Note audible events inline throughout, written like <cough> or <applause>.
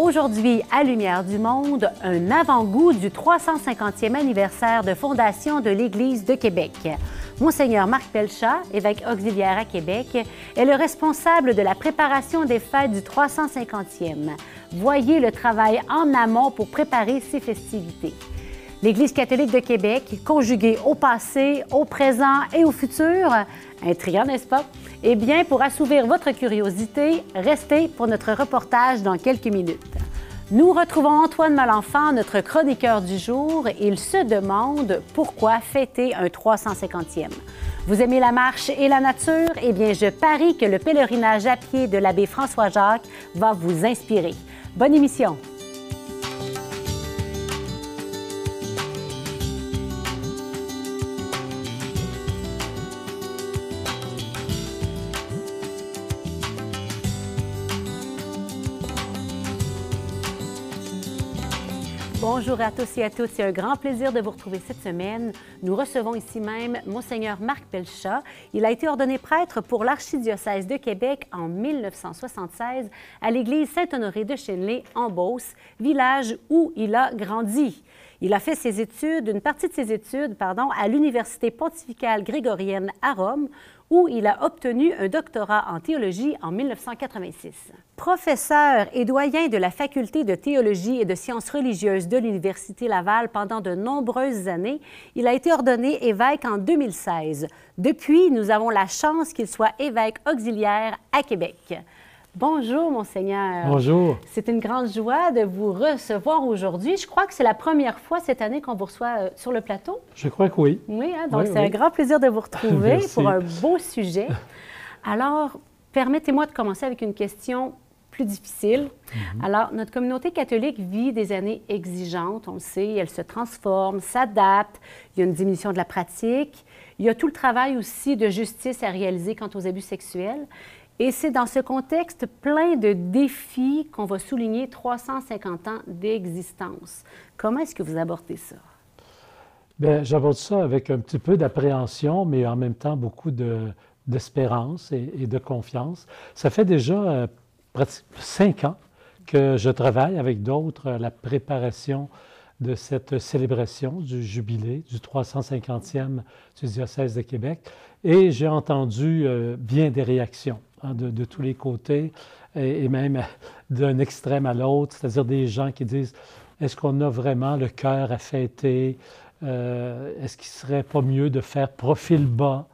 Aujourd'hui, à Lumière du Monde, un avant-goût du 350e anniversaire de fondation de l'Église de Québec. Monseigneur Marc Pelchat, évêque auxiliaire à Québec, est le responsable de la préparation des fêtes du 350e. Voyez le travail en amont pour préparer ces festivités. L'Église catholique de Québec, conjuguée au passé, au présent et au futur, intriguant, n'est-ce pas? Eh bien, pour assouvir votre curiosité, restez pour notre reportage dans quelques minutes. Nous retrouvons Antoine Malenfant, notre chroniqueur du jour. Il se demande pourquoi fêter un 350e. Vous aimez la marche et la nature? Eh bien, je parie que le pèlerinage à pied de l'abbé François Jacques va vous inspirer. Bonne émission! Bonjour à tous et à toutes. C'est un grand plaisir de vous retrouver cette semaine. Nous recevons ici même Monseigneur Marc Pelchat. Il a été ordonné prêtre pour l'archidiocèse de Québec en 1976 à l'église Saint-Honoré de Chenley en Beauce, village où il a grandi. Il a fait ses études, une partie de ses études, pardon, à l'Université pontificale grégorienne à Rome, où il a obtenu un doctorat en théologie en 1986. Professeur et doyen de la faculté de théologie et de sciences religieuses de l'Université Laval pendant de nombreuses années, il a été ordonné évêque en 2016. Depuis, nous avons la chance qu'il soit évêque auxiliaire à Québec. Bonjour, Monseigneur. Bonjour. C'est une grande joie de vous recevoir aujourd'hui. Je crois que c'est la première fois cette année qu'on vous reçoit euh, sur le plateau. Je crois que oui. Oui, hein, donc c'est un grand plaisir de vous retrouver <laughs> pour un beau sujet. Alors, permettez-moi de commencer avec une question plus difficile. Mhm. Alors, notre communauté catholique vit des années exigeantes, on le sait, elle se transforme, s'adapte, il y a une diminution de la pratique, il y a tout le travail aussi de justice à réaliser quant aux abus sexuels. Et c'est dans ce contexte plein de défis qu'on va souligner 350 ans d'existence. Comment est-ce que vous abordez ça? Bien, j'aborde ça avec un petit peu d'appréhension, mais en même temps beaucoup d'espérance et, de confiance. Ça fait déjà euh, cinq ans que je travaille avec d'autres à la préparation de cette célébration du jubilé du 350e du diocèse de Québec. Et j'ai entendu euh, bien des réactions. Hein, de, tous les côtés, et, même <laughs> d'un extrême à l'autre, c'est-à-dire des gens qui disent, est-ce qu'on a vraiment le cœur à fêter? Euh, est-ce qu'il serait pas mieux de faire profil bas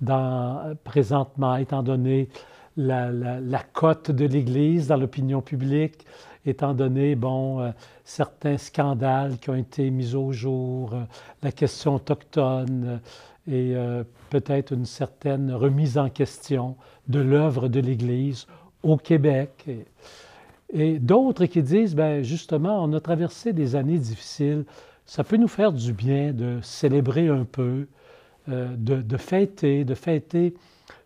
dans, présentement, étant donné la, cote de l'Église dans l'opinion publique, étant donné, bon, euh, certains scandales qui ont été mis au jour, euh, la question autochtone, et euh, peut-être une certaine remise en question de l'œuvre de l'Église au Québec. Et, d'autres qui disent, ben justement, on a traversé des années difficiles, ça peut nous faire du bien de célébrer un peu, euh, de, fêter, de fêter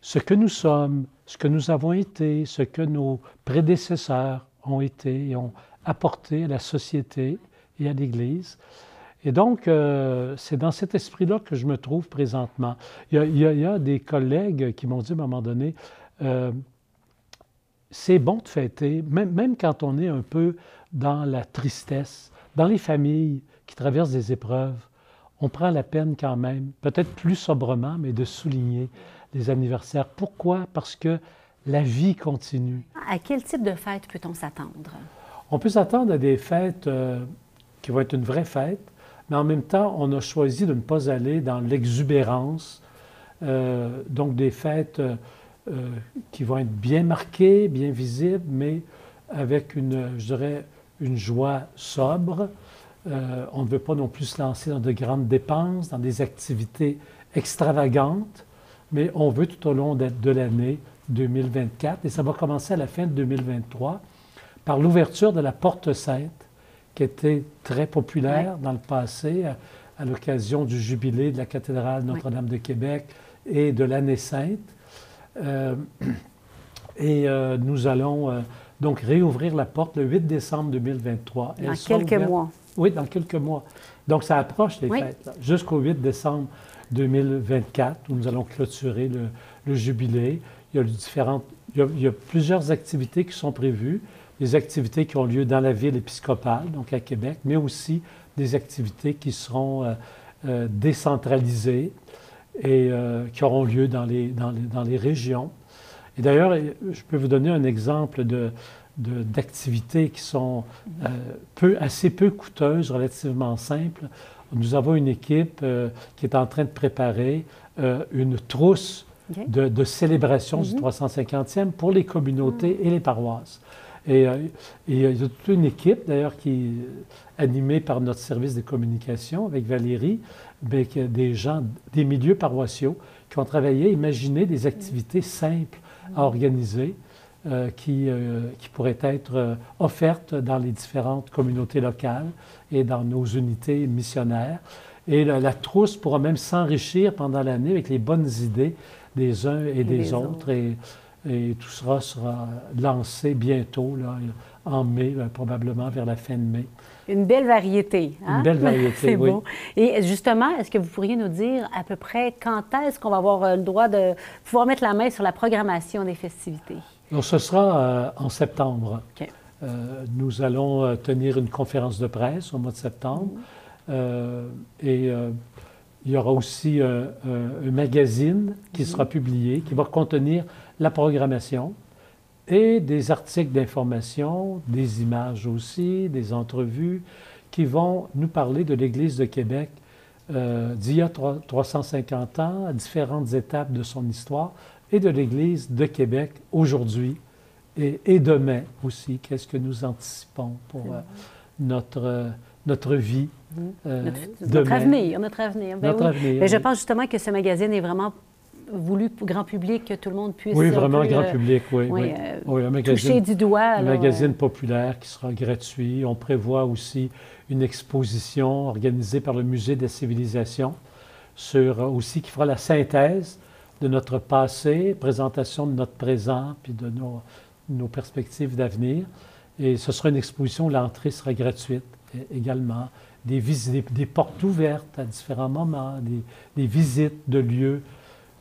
ce que nous sommes, ce que nous avons été, ce que nos prédécesseurs ont été et ont apporté à la société et à l'Église. Et donc, euh, c'est dans cet esprit-là que je me trouve présentement. Il y a, des collègues qui m'ont dit à un moment donné, euh, c'est bon de fêter, même, même, quand on est un peu dans la tristesse, dans les familles qui traversent des épreuves, on prend la peine quand même, peut-être plus sobrement, mais de souligner les anniversaires. Pourquoi? Parce que la vie continue. À quel type de fête peut-on s'attendre? On peut s'attendre à des fêtes euh, qui vont être une vraie fête, mais en même temps, on a choisi de ne pas aller dans l'exubérance, euh, donc des fêtes euh, euh, qui vont être bien marquées, bien visibles, mais avec une, je dirais, une joie sobre. on ne veut pas non plus se lancer dans de grandes dépenses, dans des activités extravagantes, mais on veut tout au long de, de l'année 2024, et ça va commencer à la fin de 2023, par l'ouverture de la Porte Sainte, qui était très populaire dans le passé à, l'occasion du jubilé de la cathédrale Notre-Dame de Québec et de l'année sainte. Euh, et euh, nous allons euh, donc réouvrir la porte le 8 décembre 2023. Dans quelques mois. Oui, dans quelques mois. Donc ça approche les fêtes, jusqu'au 8 décembre 2024, où nous allons clôturer le, jubilé. Il y, a différentes, il y a plusieurs activités qui sont prévues. Des activités qui ont lieu dans la ville épiscopale, donc à Québec, mais aussi des activités qui seront euh, euh, décentralisées et euh, qui auront lieu dans les, dans les, dans les régions. Et d'ailleurs, je peux vous donner un exemple de, d'activités qui sont peu, assez peu coûteuses, relativement simples. Nous avons une équipe qui est en train de préparer une trousse de, célébration du 350e mhm. pour les communautés et les paroisses. Et, euh, il y a toute une équipe, d'ailleurs, qui est animée par notre service de communication avec Valérie, avec des gens des milieux paroissiaux qui ont travaillé, imaginé des activités simples à organiser. Euh, qui, euh, qui, pourraient être offertes dans les différentes communautés locales et dans nos unités missionnaires. Et la, trousse pourra même s'enrichir pendant l'année avec les bonnes idées des uns et, des autres. Et, et tout sera sera lancé bientôt, là, en mai, euh, probablement vers la fin de mai. Une belle variété. Hein? Une belle variété, <laughs> C'est oui. Beau. Et justement, est-ce que vous pourriez nous dire à peu près quand est-ce qu'on va avoir euh, le droit de pouvoir mettre la main sur la programmation des festivités? Donc, ce sera euh, en septembre. nous allons tenir une conférence de presse au mois de septembre. Mm-hmm. et il y aura aussi un, magazine qui sera publié, qui va contenir la programmation et des articles d'information, des images aussi, des entrevues qui vont nous parler de l'Église de Québec euh, d'il y a 350 ans, à différentes étapes de son histoire, et de l'Église de Québec aujourd'hui et, demain aussi. Qu'est-ce que nous anticipons pour euh, notre, notre vie. Euh, notre, avenir, notre avenir. Ben notre avenir ben, Je pense justement que ce magazine est vraiment voulu pour grand public, que tout le monde puisse. Oui, vraiment grand euh, public, oui. oui. Euh, un magazine, toucher du doigt. Un magazine populaire qui sera gratuit. On prévoit aussi une exposition organisée par le Musée des civilisations sur aussi qui fera la synthèse de notre passé, présentation de notre présent, puis de nos, nos perspectives d'avenir. Et ce sera une exposition où l'entrée sera gratuite également. Des, portes ouvertes à différents moments, des, des visites de lieux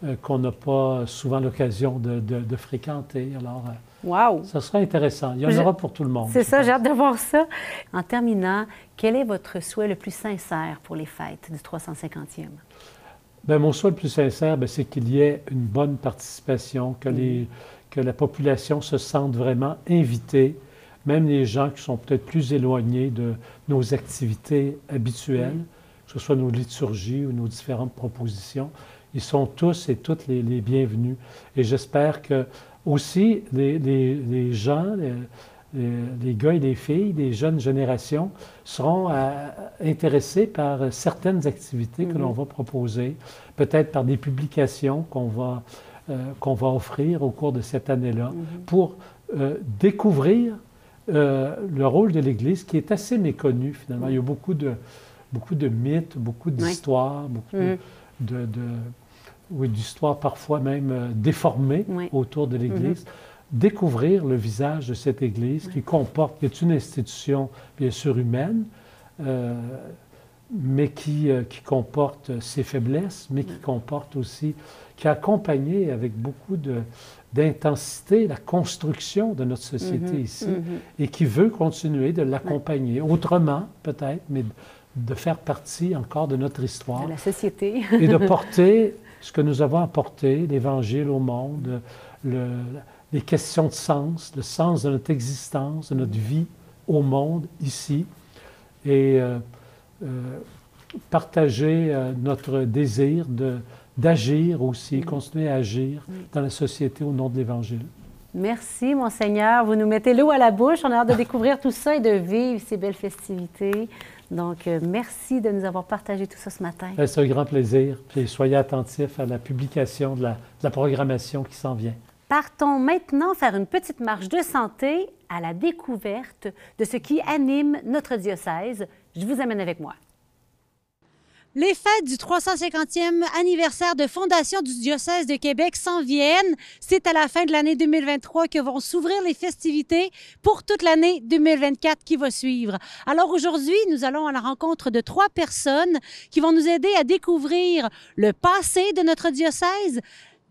euh, qu'on n'a pas souvent l'occasion de, fréquenter. Alors, euh, wow. ça sera intéressant. Il y en aura pour tout le monde. C'est ça, j'ai hâte de voir ça. En terminant, quel est votre souhait le plus sincère pour les fêtes du 350e? Bien, mon souhait le plus sincère, ben, c'est qu'il y ait une bonne participation, que, les, que la population se sente vraiment invitée, même les gens qui sont peut-être plus éloignés de nos activités habituelles, que ce soit nos liturgies ou nos différentes propositions, ils sont tous et toutes les, bienvenus. Et j'espère que aussi les, gens, les, gars et les filles, les jeunes générations seront euh, intéressés par certaines activités que l'on mm-hmm. va proposer, peut-être par des publications qu'on va, euh, qu'on va offrir au cours de cette année-là, mm-hmm. pour euh, découvrir le rôle de l'Église qui est assez méconnu finalement. Il y a beaucoup de, beaucoup de mythes, beaucoup d'histoires, beaucoup mm-hmm. de, oui, d'histoire parfois même euh, déformée autour de l'Église. Mm-hmm. Découvrir le visage de cette Église qui comporte, qui est une institution bien sûr humaine, euh, mais qui, euh, qui, comporte ses faiblesses, mais qui comporte aussi, qui a accompagné avec beaucoup d'intensité la construction de notre société mm-hmm. ici mm-hmm. et qui veut continuer de l'accompagner, autrement peut-être, mais de faire partie encore de notre histoire. De la société. et de <laughs> porter ce que nous avons apporté, l'Évangile au monde, les questions de sens, le sens de notre existence, de notre vie au monde, ici, et euh, euh, partager euh, notre désir d'agir aussi, continuer à agir dans la société au nom de l'Évangile. Merci, Monseigneur. Vous nous mettez l'eau à la bouche. On a hâte de découvrir tout ça et de vivre ces belles festivités. Donc, euh, merci de nous avoir partagé tout ça ce matin. C'est un grand plaisir? Puis soyez attentifs à la publication de la, de la programmation qui s'en vient. Partons maintenant faire une petite marche de santé à la découverte de ce qui anime notre diocèse. Je vous amène avec moi. Les fêtes du 350e anniversaire de fondation du diocèse de Québec s'en viennent. C'est à la fin de l'année 2023 que vont s'ouvrir les festivités pour toute l'année 2024 qui va suivre. Alors aujourd'hui, nous allons à la rencontre de trois personnes qui vont nous aider à découvrir le passé de notre diocèse,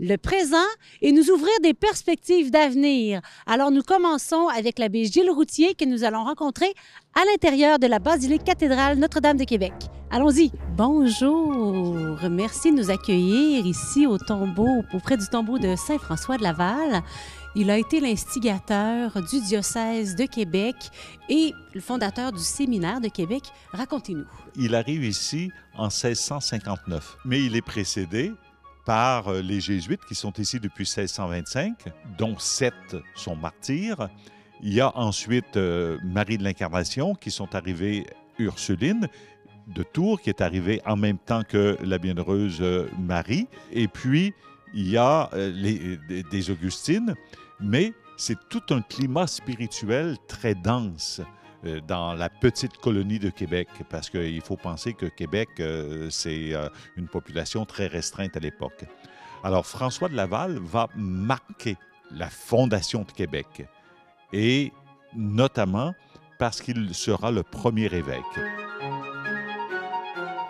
le présent et nous ouvrir des perspectives d'avenir. Alors nous commençons avec l'abbé Gilles Routier que nous allons rencontrer à l'intérieur de la basilique cathédrale Notre-Dame de Québec. Allons-y. Bonjour. Merci de nous accueillir ici au tombeau, auprès du tombeau de Saint-François de Laval. Il a été l'instigateur du diocèse de Québec et le fondateur du séminaire de Québec. Racontez-nous. Il arrive ici en 1659, mais il est précédé par euh, les jésuites qui sont ici depuis 1625, dont sept sont martyrs. Il y a ensuite euh, Marie de l'Incarnation qui sont arrivés Ursuline de Tours qui est arrivée en même temps que la bienheureuse euh, Marie. Et puis, il y a des Augustines mais c'est tout un climat spirituel très dense dans la petite colonie de Québec, parce qu'il faut penser que Québec, euh, c'est euh, une population très restreinte à l'époque. Alors François de Laval va marquer la fondation de Québec, et notamment parce qu'il sera le premier évêque.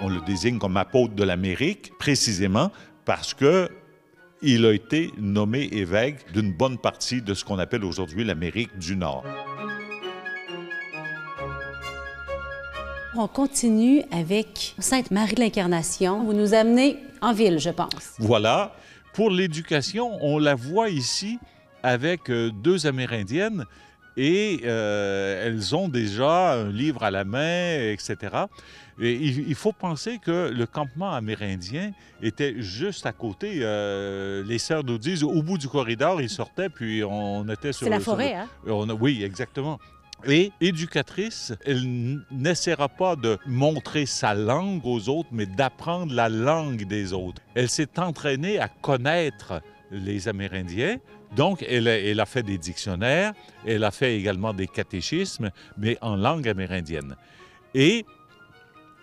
On le désigne comme apôtre de l'Amérique, précisément parce que il a été nommé évêque d'une bonne partie de ce qu'on appelle aujourd'hui l'Amérique du Nord. On continue avec Sainte Marie de l'Incarnation. Vous nous amenez en ville, je pense. Voilà. Pour l'éducation, on la voit ici avec euh, deux Amérindiennes et euh, elles ont déjà un livre à la main, etc. Et il, faut penser que le campement amérindien était juste à côté. Euh, les sœurs nous disent, au bout du corridor, ils sortaient, puis on était sur... C'est la forêt, hein? On oui, exactement. Et éducatrice, elle n'essaiera pas de montrer sa langue aux autres, mais d'apprendre la langue des autres. Elle s'est entraînée à connaître les Amérindiens. Donc, elle a, fait des dictionnaires, elle a fait également des catéchismes, mais en langue amérindienne. Et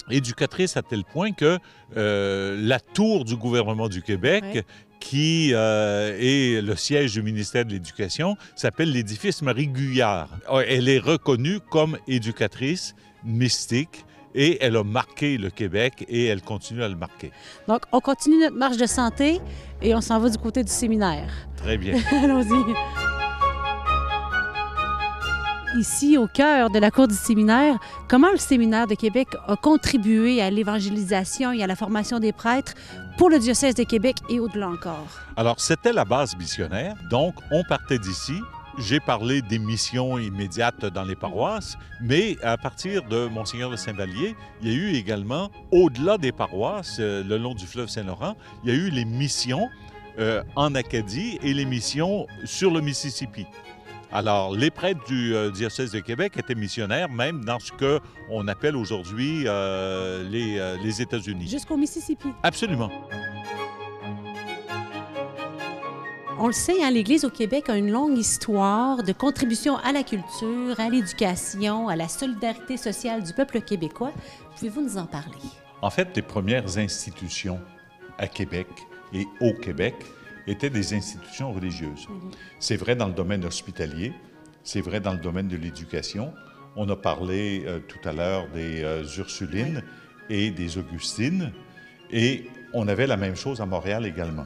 éducatrice à tel point que euh, la tour du gouvernement du Québec, qui euh, est le siège du ministère de l'Éducation, s'appelle l'édifice Marie Guyard. Elle est reconnue comme éducatrice mystique et elle a marqué le Québec et elle continue à le marquer. Donc, on continue notre marche de santé et on s'en va du côté du séminaire. Très bien. <laughs> Allons-y. Ici, au cœur de la cour du séminaire, comment le séminaire de Québec a contribué à l'évangélisation et à la formation des prêtres pour le diocèse de Québec et au-delà encore? Alors, c'était la base missionnaire. Donc, on partait d'ici j'ai parlé des missions immédiates dans les paroisses, mais à partir de Monseigneur de Saint-Vallier, il y a eu également, au-delà des paroisses, euh, le long du fleuve Saint-Laurent, il y a eu les missions euh, en Acadie et les missions sur le Mississippi. Alors, les prêtres du euh, diocèse de Québec étaient missionnaires, même dans ce qu'on appelle aujourd'hui les, les États-Unis. Jusqu'au Mississippi. Absolument. On le sait, hein, l'Église au Québec a une longue histoire de contribution à la culture, à l'éducation, à la solidarité sociale du peuple québécois. Pouvez-vous nous en parler? En fait, les premières institutions à Québec et au Québec étaient des institutions religieuses. Mhm. C'est vrai dans le domaine hospitalier, c'est vrai dans le domaine de l'éducation. On a parlé euh, tout à l'heure des euh, Ursulines et des Augustines, et on avait la même chose à Montréal également.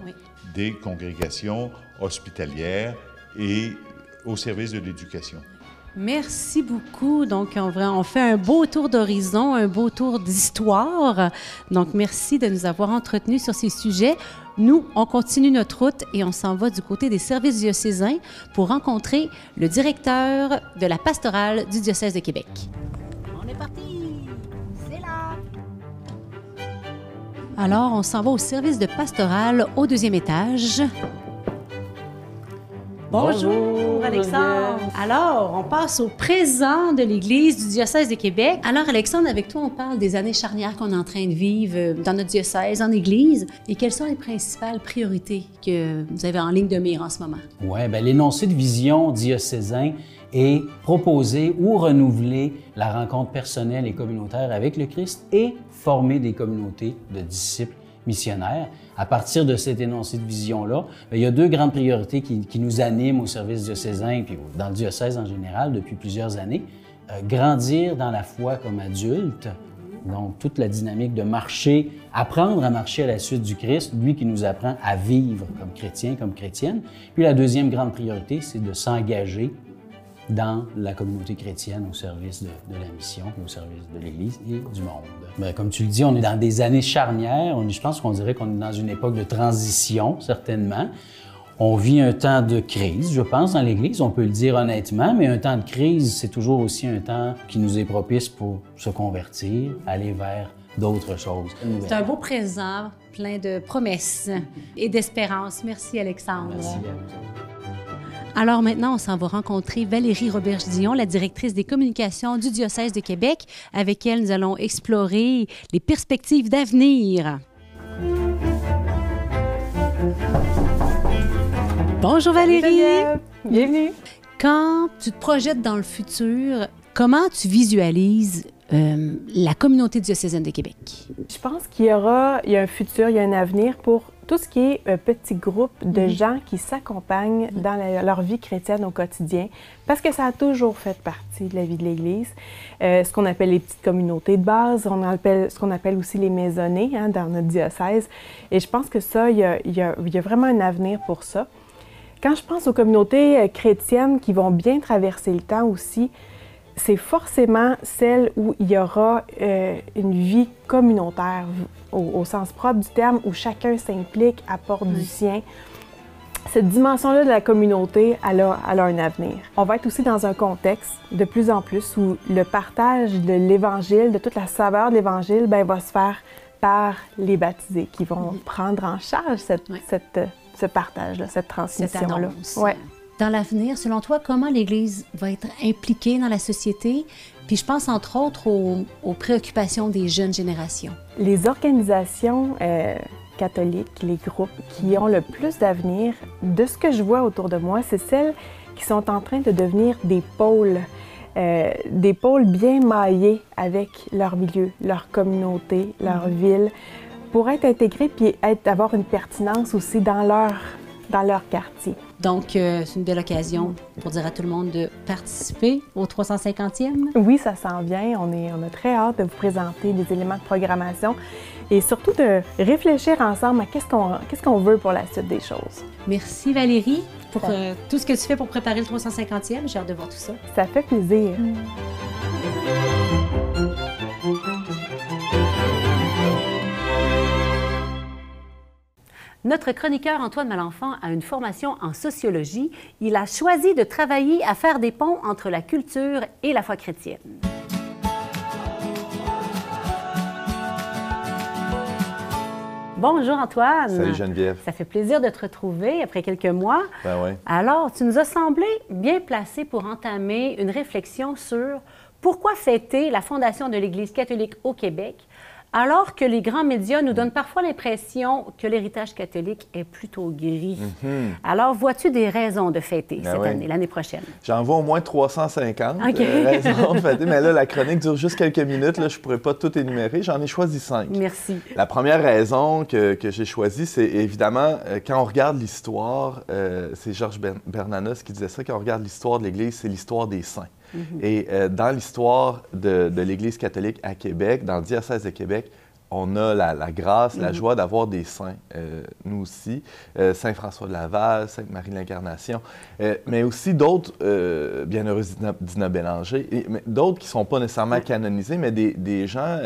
Des congrégations hospitalières et au service de l'éducation. Merci beaucoup. Donc, on, on fait un beau tour d'horizon, un beau tour d'histoire. Donc, merci de nous avoir entretenus sur ces sujets. Nous, on continue notre route et on s'en va du côté des services diocésains pour rencontrer le directeur de la pastorale du diocèse de Québec. On est parti! Alors, on s'en va au service de pastoral au deuxième étage. Bonjour, Alexandre. Alors, on passe au présent de l'Église du diocèse de Québec. Alors, Alexandre, avec toi, on parle des années charnières qu'on est en train de vivre euh, dans notre diocèse, en Église. Et quelles sont les principales priorités que vous avez en ligne de mire en ce moment? Oui, bien, l'énoncé de vision diocésain et proposer ou renouveler la rencontre personnelle et communautaire avec le Christ et former des communautés de disciples missionnaires. À partir de cet énoncé de vision-là, ben, il y a deux grandes priorités qui, nous animent au service diocésain puis dans le diocèse en général depuis plusieurs années. Euh, grandir dans la foi comme adulte Donc, toute la dynamique de marcher, apprendre à marcher à la suite du Christ, lui qui nous apprend à vivre comme chrétien, comme chrétienne. Puis la deuxième grande priorité, c'est de s'engager dans la communauté chrétienne au service de, la mission, au service de l'Église et du monde. Comme tu le dis, on est dans des années charnières. On, je pense qu'on dirait qu'on est dans une époque de transition, certainement. On vit un temps de crise, je pense, dans l'Église, on peut le dire honnêtement, mais un temps de crise, c'est toujours aussi un temps qui nous est propice pour se convertir, aller vers d'autres choses. C'est un beau présent, plein de promesses et d'espérance. Merci, Alexandre. Merci Alors maintenant, on s'en va rencontrer Valérie Roberge-Dion, la directrice des communications du diocèse de Québec, avec elle nous allons explorer les perspectives d'avenir. Bonjour Valérie. Bienvenue. Quand tu te projettes dans le futur, comment tu visualises euh, la communauté diocésaine de Québec? Je pense qu'il y aura il y a un futur, il y a un avenir pour tout ce qui est un petit groupe de mhm. gens qui s'accompagnent mhm. dans leur vie chrétienne au quotidien, parce que ça a toujours fait partie de la vie de l'Église. Euh, ce qu'on appelle les petites communautés de base, on appelle, ce qu'on appelle aussi les maisonnées hein, dans notre diocèse. Et je pense que ça, il y, a, il y a vraiment un avenir pour ça. Quand je pense aux communautés euh, chrétiennes qui vont bien traverser le temps aussi, c'est forcément celles où il y aura euh, une vie communautaire au, sens propre du terme, où chacun s'implique, apporte du sien. Cette dimension-là de la communauté, elle a, elle a, un avenir. On va être aussi dans un contexte de plus en plus où le partage de l'Évangile, de toute la saveur de l'Évangile, ben, va se faire par les baptisés qui vont prendre en charge cette, cette ce partage, cette transmission-là. Ouais. Dans l'avenir, selon toi, comment l'Église va être impliquée dans la société? Puis je pense entre autres aux, préoccupations des jeunes générations. Les organisations euh, catholiques, les groupes qui ont le plus d'avenir, de ce que je vois autour de moi, c'est celles qui sont en train de devenir des pôles. Euh, des pôles bien maillés avec leur milieu, leur communauté, leur mm-hmm. ville, pour être intégrés puis être, avoir une pertinence aussi dans leur, dans leur quartier. Donc, euh, c'est une belle occasion pour dire à tout le monde de participer au 350e. Oui, ça s'en vient. On, est, on a très hâte de vous présenter des éléments de programmation et surtout de réfléchir ensemble à qu'est-ce qu'on qu'est-ce qu'on veut pour la suite des choses. Merci Valérie pour euh, tout ce que tu fais pour préparer le 350e. J'ai hâte de voir tout ça. Ça fait plaisir. Mm. Notre chroniqueur Antoine Malenfant a une formation en sociologie. Il a choisi de travailler à faire des ponts entre la culture et la foi chrétienne. Bonjour Antoine. Salut Geneviève. Ça fait plaisir de te retrouver après quelques mois. Ben oui. Alors, tu nous as semblé bien placé pour entamer une réflexion sur pourquoi fêter la fondation de l'Église catholique au Québec alors que les grands médias nous donnent parfois l'impression que l'héritage catholique est plutôt gris. Mhm. Alors, vois-tu des raisons de fêter ben cette année, l'année prochaine? J'en vois au moins 350 euh, raisons de fêter, mais là, la chronique dure juste quelques minutes. Là, je ne pourrais pas tout énumérer. J'en ai choisi cinq. Merci. La première raison que, j'ai choisie, c'est évidemment, euh, quand on regarde l'histoire, euh, c'est Georges Bernanos qui disait ça, quand on regarde l'histoire de l'Église, c'est l'histoire des saints. Mhm. Et euh, dans l'histoire de, l'Église catholique à Québec, dans le diocèse de Québec, on a la, grâce, la mhm. joie d'avoir des saints, euh, nous aussi, euh, Saint François de Laval, Sainte Marie de l'Incarnation, mais aussi d'autres bienheureux Dina Bélanger, d'autres qui ne sont pas nécessairement canonisés, mais des, gens,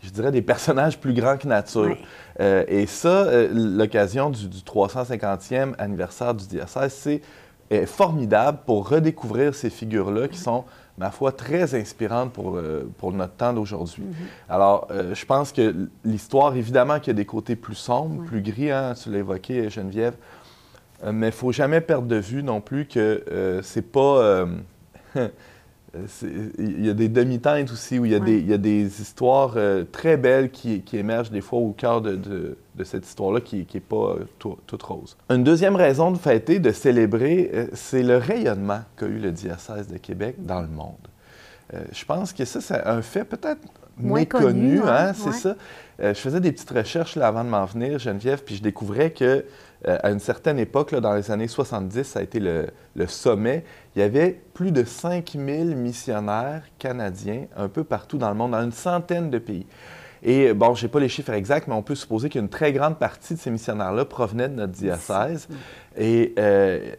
je dirais, des personnages plus grands que nature. et ça, l'occasion du, du 350e anniversaire du diocèse, c'est est formidable pour redécouvrir ces figures-là qui sont, ma foi, très inspirantes pour, euh, pour notre temps d'aujourd'hui. Mm-hmm. Alors, euh, je pense que l'histoire, évidemment qu'il y a des côtés plus sombres, plus gris, hein, tu l'as évoqué, Geneviève, euh, mais il ne faut jamais perdre de vue non plus que c'est pas... <laughs> il y a des demi-teintes aussi, où il y a, des, il y a des, histoires très belles qui, qui, émergent des fois au cœur de de cette histoire-là qui n'est pas euh, toute rose. Une deuxième raison de fêter, de célébrer, euh, c'est le rayonnement qu'a eu le diocèse de Québec dans le monde. je pense que ça, c'est un fait peut-être méconnu, connu, ouais, hein, c'est ouais. ça. Euh, je faisais des petites recherches là, avant de m'en venir, Geneviève, puis je découvrais que euh, à une certaine époque, dans les années 70, ça a été le, sommet. Il y avait plus de 5000 missionnaires canadiens un peu partout dans le monde, dans une centaine de pays. Et bon, je n'ai pas les chiffres exacts, mais on peut supposer qu'une très grande partie de ces missionnaires-là provenaient de notre diocèse. Et, euh,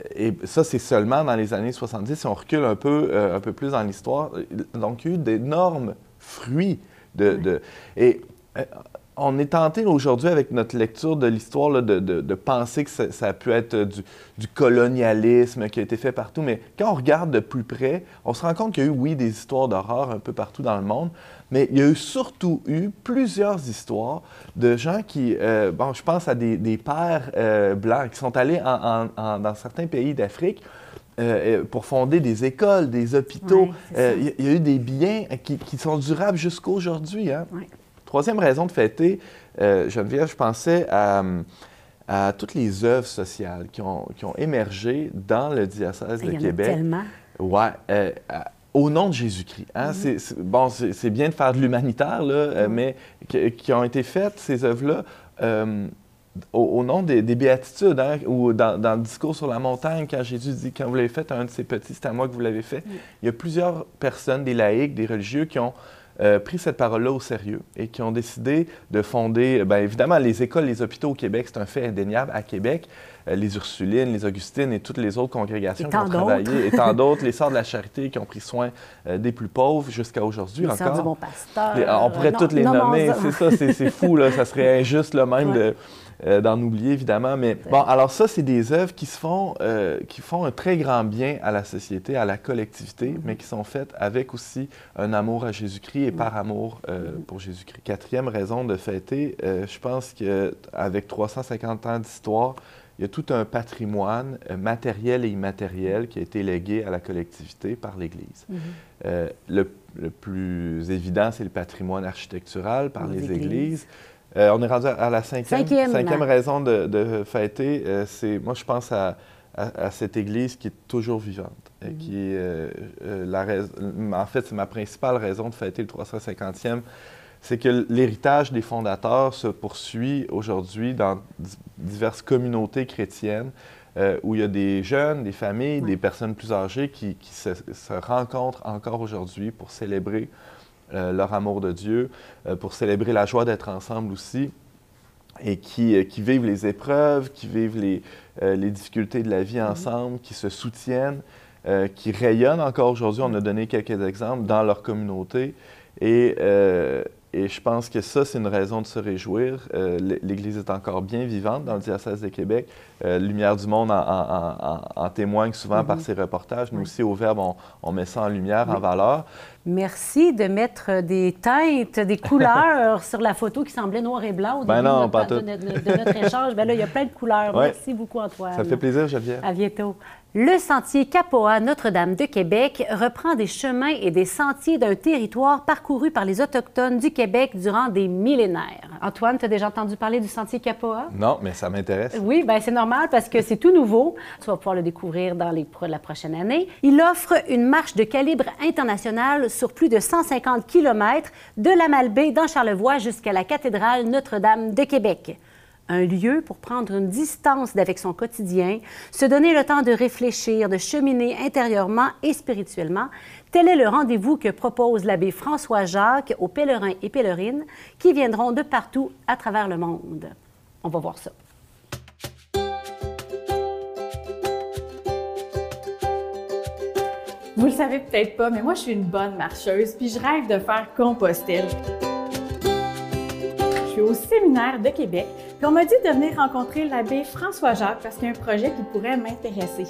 ça, c'est seulement dans les années 70. Si on recule un peu, euh, un peu plus dans l'histoire, donc il y a eu d'énormes fruits de... et euh, on est tenté aujourd'hui, avec notre lecture de l'histoire, de, de- de penser que ça, ça a pu être du, du colonialisme qui a été fait partout. Mais quand on regarde de plus près, on se rend compte qu'il y a eu, oui, des histoires d'horreur un peu partout dans le monde, mais il y a eu surtout eu plusieurs histoires de gens qui, euh, bon, je pense à des, des pères euh, blancs qui sont allés en- en- en- dans certains pays d'Afrique euh, euh, pour fonder des écoles, des hôpitaux. Euh. Il y, a- il y a eu des biens qui, qui sont durables jusqu'à aujourd'hui. Hein? Ouais. Troisième raison de fêter, euh, Geneviève, je pensais à, à toutes les œuvres sociales qui ont, qui ont émergé dans le diocèse Il de en a Québec. tellement. Ouais, euh, au nom de Jésus-Christ. hein. Mhm. Bon, c'est bien de faire de l'humanitaire, là, euh, mais qui, qui ont été faites, ces œuvres-là, euh, au, au nom des, des béatitudes, hein, ou dans, dans le discours sur la montagne, quand Jésus dit Quand vous l'avez fait à un de ces petits, c'est à moi que vous l'avez fait. Il y a plusieurs personnes, des laïcs, des religieux, qui ont euh, pris cette parole-là au sérieux et qui ont décidé de fonder, bien évidemment, les écoles, les hôpitaux au Québec, c'est un fait indéniable à Québec. Euh, les Ursulines, les Augustines et toutes les autres congrégations qui ont travaillé, et tant <laughs> d'autres, les Sœurs de la Charité qui ont pris soin euh, des plus pauvres jusqu'à aujourd'hui Les Sœurs encore. du Bon Pasteur. Les- on pourrait Non, toutes les nommons-en. nommer, c'est ça, c'est c'est fou, là, ça serait <laughs> injuste là, même Ouais. de, euh, d'en oublier, évidemment. Mais bon, alors ça, c'est des œuvres qui se font, euh, qui font un très grand bien à la société, à la collectivité, Mm-hmm. mais qui sont faites avec aussi un amour à Jésus-Christ et par amour euh, pour Jésus-Christ. Quatrième raison de fêter, je pense qu'avec 350 ans d'histoire, il y a tout un patrimoine matériel et immatériel qui a été légué à la collectivité par l'Église. Mhm. Le, le plus évident, c'est le patrimoine architectural par Les les, églises. églises. Euh, on est rendu à la cinquième, Cinquième. raison de, de fêter. euh, c'est, moi, je pense à, à- à cette église qui est toujours vivante. Mhm. qui est, euh, la rais- en fait, c'est ma principale raison de fêter le 350e. C'est que l'héritage des fondateurs se poursuit aujourd'hui dans di- diverses communautés chrétiennes où il y a des jeunes, des familles, Ouais. des personnes plus âgées qui, qui se, se rencontrent encore aujourd'hui pour célébrer leur amour de Dieu, euh, pour célébrer la joie d'être ensemble aussi, et qui, euh, qui vivent les épreuves, qui vivent les, euh, les difficultés de la vie ensemble, qui se soutiennent, euh, qui rayonnent encore aujourd'hui. On a donné quelques exemples dans leur communauté. Et, euh, et je pense que ça, c'est une raison de se réjouir. Euh, L'Église est encore bien vivante dans le diocèse de Québec. Euh, lumière du Monde en, en- en- en témoigne souvent par ses reportages. Nous aussi, au Verbe, on, on met ça en lumière, en valeur. Merci de mettre des teintes, des couleurs <laughs> sur la photo qui semblait noir et blanc au Ben début non, de, notre, pas de tout. notre- de notre <laughs> échange. Ben là, il y a plein de couleurs. Ouais. Merci beaucoup, Antoine. Ça fait plaisir, Geneviève. À bientôt. Le sentier Capoa Notre-Dame de Québec reprend des chemins et des sentiers d'un territoire parcouru par les Autochtones du Québec durant des millénaires. Antoine, tu as déjà entendu parler du sentier Capoa? Non, mais ça m'intéresse. Oui, ben c'est normal parce que c'est tout nouveau. Tu vas pouvoir le découvrir dans les, la prochaine année. Il offre une marche de calibre international sur plus de 150 km de la Malbaie dans Charlevoix jusqu'à la cathédrale Notre-Dame de Québec. Un lieu pour prendre une distance d'avec son quotidien, se donner le temps de réfléchir, de cheminer intérieurement et spirituellement. Tel est le rendez-vous que propose l'abbé François Jacques aux pèlerins et pèlerines qui viendront de partout à travers le monde. On va voir ça. Vous le savez peut-être pas, mais moi, je suis une bonne marcheuse, puis je rêve de faire Compostelle. Je suis au séminaire de Québec, puis on m'a dit de venir rencontrer l'abbé François Jacques parce qu'il y a un projet qui pourrait m'intéresser.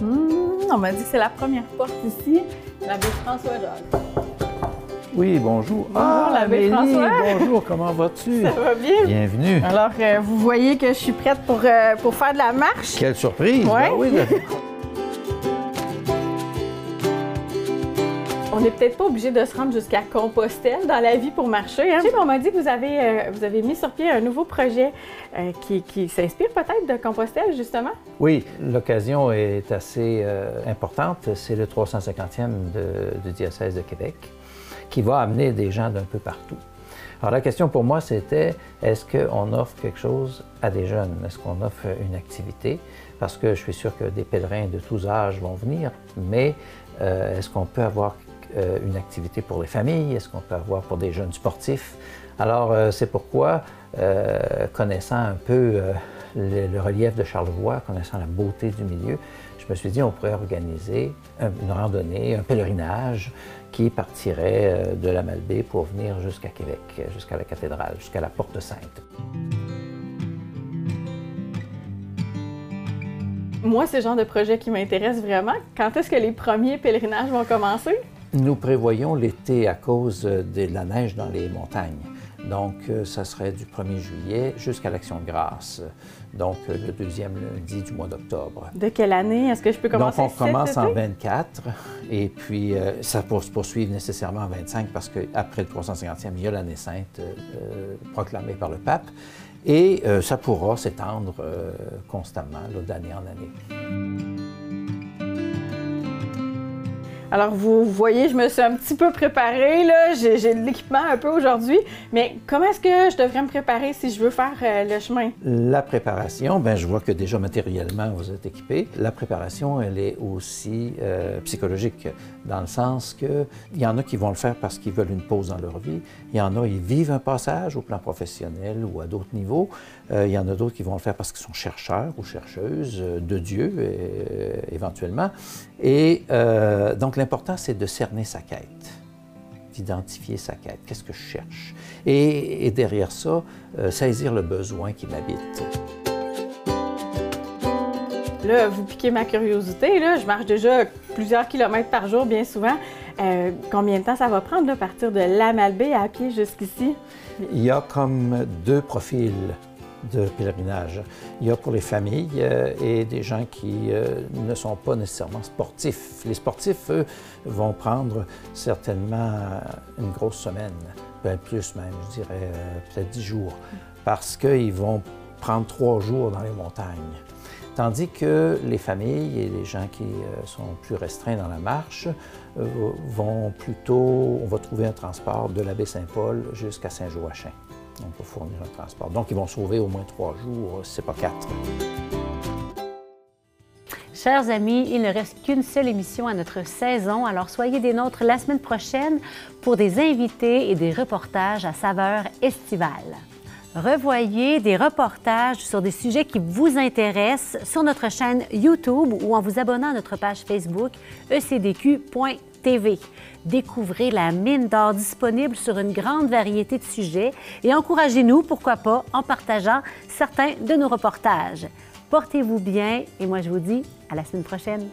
Hmm, on m'a dit que c'est la première porte ici, l'abbé François Jacques. Oui, bonjour. Bonjour, l'abbé Amélie, François. bonjour, comment vas-tu? Ça va bien? Bienvenue. Alors, euh, vous voyez que je suis prête pour, euh, pour faire de la marche? Quelle surprise! Ouais. Ben oui, on n'est peut-être pas obligé de se rendre jusqu'à Compostelle dans la vie pour marcher. Hein? on m'a dit que vous avez, euh, vous avez mis sur pied un nouveau projet euh, qui, s'inspire peut-être de Compostelle, justement? Oui, l'occasion est assez euh, importante. C'est le 350e du diocèse de Québec qui va amener des gens d'un peu partout. Alors la question pour moi, c'était est-ce qu'on offre quelque chose à des jeunes? Est-ce qu'on offre une activité? Parce que je suis sûr que des pèlerins de tous âges vont venir, mais est-ce qu'on peut avoir euh, une activité pour les familles? Est-ce qu'on peut avoir pour des jeunes sportifs? Alors, euh, c'est pourquoi, euh, connaissant un peu le, relief de Charlevoix, connaissant la beauté du milieu, je me suis dit on pourrait organiser une randonnée, un pèlerinage qui partirait de la Malbaie pour venir jusqu'à Québec, jusqu'à la cathédrale, jusqu'à la Porte Sainte. Moi, c'est le genre de projet qui m'intéresse vraiment. Quand est-ce que les premiers pèlerinages vont commencer? Nous prévoyons l'été à cause de la neige dans les montagnes. Donc, euh, ça serait du 1er juillet jusqu'à l'Action de grâce, donc euh, le deuxième lundi du mois d'octobre. De quelle année? Est-ce que je peux commencer Donc, on commence en 24, et puis euh, ça peut se poursuivre nécessairement en 25 parce qu'après le 350e, il y a l'année sainte proclamée par le pape, et ça pourra s'étendre constamment d'année en année. Alors, vous voyez, je me suis un petit peu préparée, là. J'ai, de l'équipement un peu aujourd'hui. Mais comment est-ce que je devrais me préparer si je veux faire euh, le chemin? La préparation, ben je vois que déjà matériellement, vous êtes équipé. La préparation, elle est aussi euh, psychologique, dans le sens qu'il y en a qui vont le faire parce qu'ils veulent une pause dans leur vie. Il y en a, ils vivent un passage au plan professionnel ou à d'autres niveaux. Euh, il y en a d'autres qui vont le faire parce qu'ils sont chercheurs ou chercheuses de Dieu, éventuellement. Et donc, l'important, c'est de cerner sa quête, d'identifier sa quête. Qu'est-ce que je cherche? Et, derrière ça, euh, saisir le besoin qui m'habite. Là, vous piquez ma curiosité. Là. Je marche déjà plusieurs kilomètres par jour, bien souvent. Euh, combien de temps ça va prendre de partir de la Malbaie à pied jusqu'ici? Il y a comme deux profils de pèlerinage. Il y a pour les familles euh, et des gens qui euh, ne sont pas nécessairement sportifs. Les sportifs, eux, vont prendre certainement une grosse semaine, peut plus même, je dirais euh, peut-être dix jours, parce qu'ils vont prendre trois jours dans les montagnes. Tandis que les familles et les gens qui sont plus restreints dans la marche vont plutôt, on va trouver un transport de la baie Saint-Paul jusqu'à Saint-Joachim on peut fournir un transport. Donc, ils vont sauver au moins trois jours, si ce n'est pas quatre. Chers amis, il ne reste qu'une seule émission à notre saison, alors soyez des nôtres la semaine prochaine pour des invités et des reportages à saveur estivale. Revoyez des reportages sur des sujets qui vous intéressent sur notre chaîne YouTube ou en vous abonnant à notre page Facebook Découvrez la mine d'or disponible sur une grande variété de sujets et encouragez-nous, pourquoi pas, en partageant certains de nos reportages. Portez-vous bien et moi je vous dis à la semaine prochaine.